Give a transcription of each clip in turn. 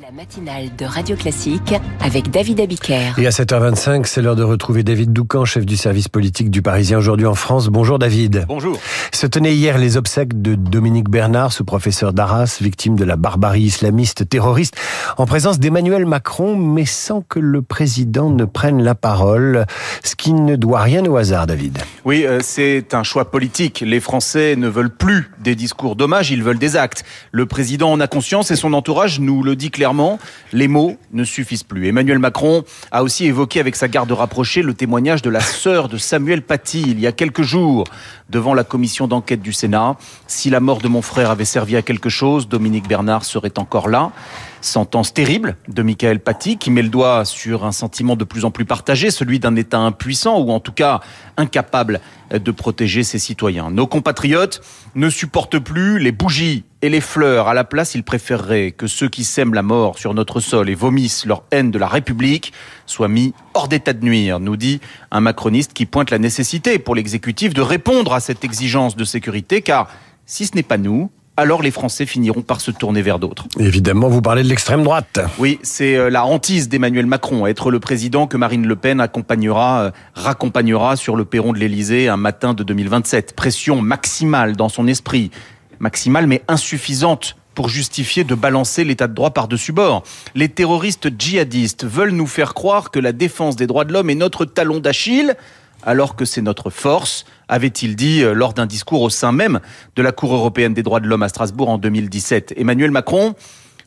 La matinale de Radio Classique avec David Abiker. Et à 7h25, c'est l'heure de retrouver David Doucan, chef du service politique du Parisien aujourd'hui en France. Bonjour David. Bonjour. Se tenaient hier les obsèques de Dominique Bernard, ce professeur d'Arras, victime de la barbarie islamiste terroriste, en présence d'Emmanuel Macron, mais sans que le président ne prenne la parole, ce qui ne doit rien au hasard, David. Oui, euh, c'est un choix politique. Les Français ne veulent plus des discours d'hommage, ils veulent des actes. Le président en a conscience et son entourage nous le dit clairement les mots ne suffisent plus. Emmanuel Macron a aussi évoqué avec sa garde rapprochée le témoignage de la sœur de Samuel Paty il y a quelques jours devant la commission d'enquête du Sénat. Si la mort de mon frère avait servi à quelque chose, Dominique Bernard serait encore là. Sentence terrible de Michael Paty qui met le doigt sur un sentiment de plus en plus partagé, celui d'un État impuissant ou en tout cas incapable de protéger ses citoyens. Nos compatriotes ne supportent plus les bougies et les fleurs. À la place, ils préféreraient que ceux qui sèment la mort sur notre sol et vomissent leur haine de la République soient mis hors d'état de nuire, nous dit un macroniste qui pointe la nécessité pour l'exécutif de répondre à cette exigence de sécurité, car si ce n'est pas nous, alors les Français finiront par se tourner vers d'autres. Évidemment, vous parlez de l'extrême droite. Oui, c'est euh, la hantise d'Emmanuel Macron, être le président que Marine Le Pen accompagnera, euh, raccompagnera sur le perron de l'Élysée un matin de 2027. Pression maximale dans son esprit, maximale mais insuffisante pour justifier de balancer l'état de droit par-dessus bord. Les terroristes djihadistes veulent nous faire croire que la défense des droits de l'homme est notre talon d'Achille alors que c'est notre force, avait-il dit euh, lors d'un discours au sein même de la Cour européenne des droits de l'homme à Strasbourg en 2017. Emmanuel Macron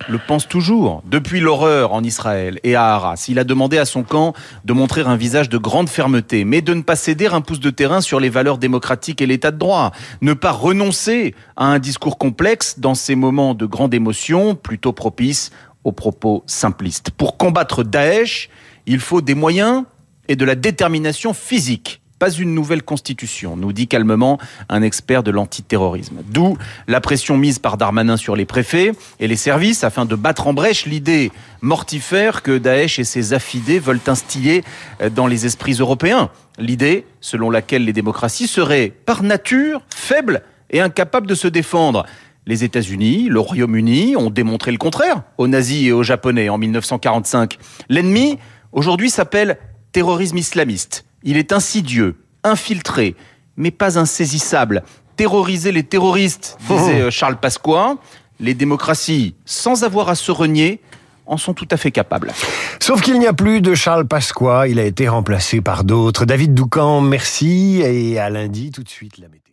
le pense toujours. Depuis l'horreur en Israël et à Arras, il a demandé à son camp de montrer un visage de grande fermeté, mais de ne pas céder un pouce de terrain sur les valeurs démocratiques et l'état de droit. Ne pas renoncer à un discours complexe dans ces moments de grande émotion, plutôt propices aux propos simplistes. Pour combattre Daesh, il faut des moyens et de la détermination physique pas une nouvelle constitution, nous dit calmement un expert de l'antiterrorisme. D'où la pression mise par Darmanin sur les préfets et les services afin de battre en brèche l'idée mortifère que Daesh et ses affidés veulent instiller dans les esprits européens. L'idée selon laquelle les démocraties seraient par nature faibles et incapables de se défendre. Les États-Unis, le Royaume-Uni ont démontré le contraire aux nazis et aux Japonais en 1945. L'ennemi, aujourd'hui, s'appelle terrorisme islamiste. Il est insidieux, infiltré, mais pas insaisissable. Terroriser les terroristes, disait euh, Charles Pasqua. Les démocraties, sans avoir à se renier, en sont tout à fait capables. Sauf qu'il n'y a plus de Charles Pasqua, il a été remplacé par d'autres. David Doucan, merci et à lundi tout de suite la météo.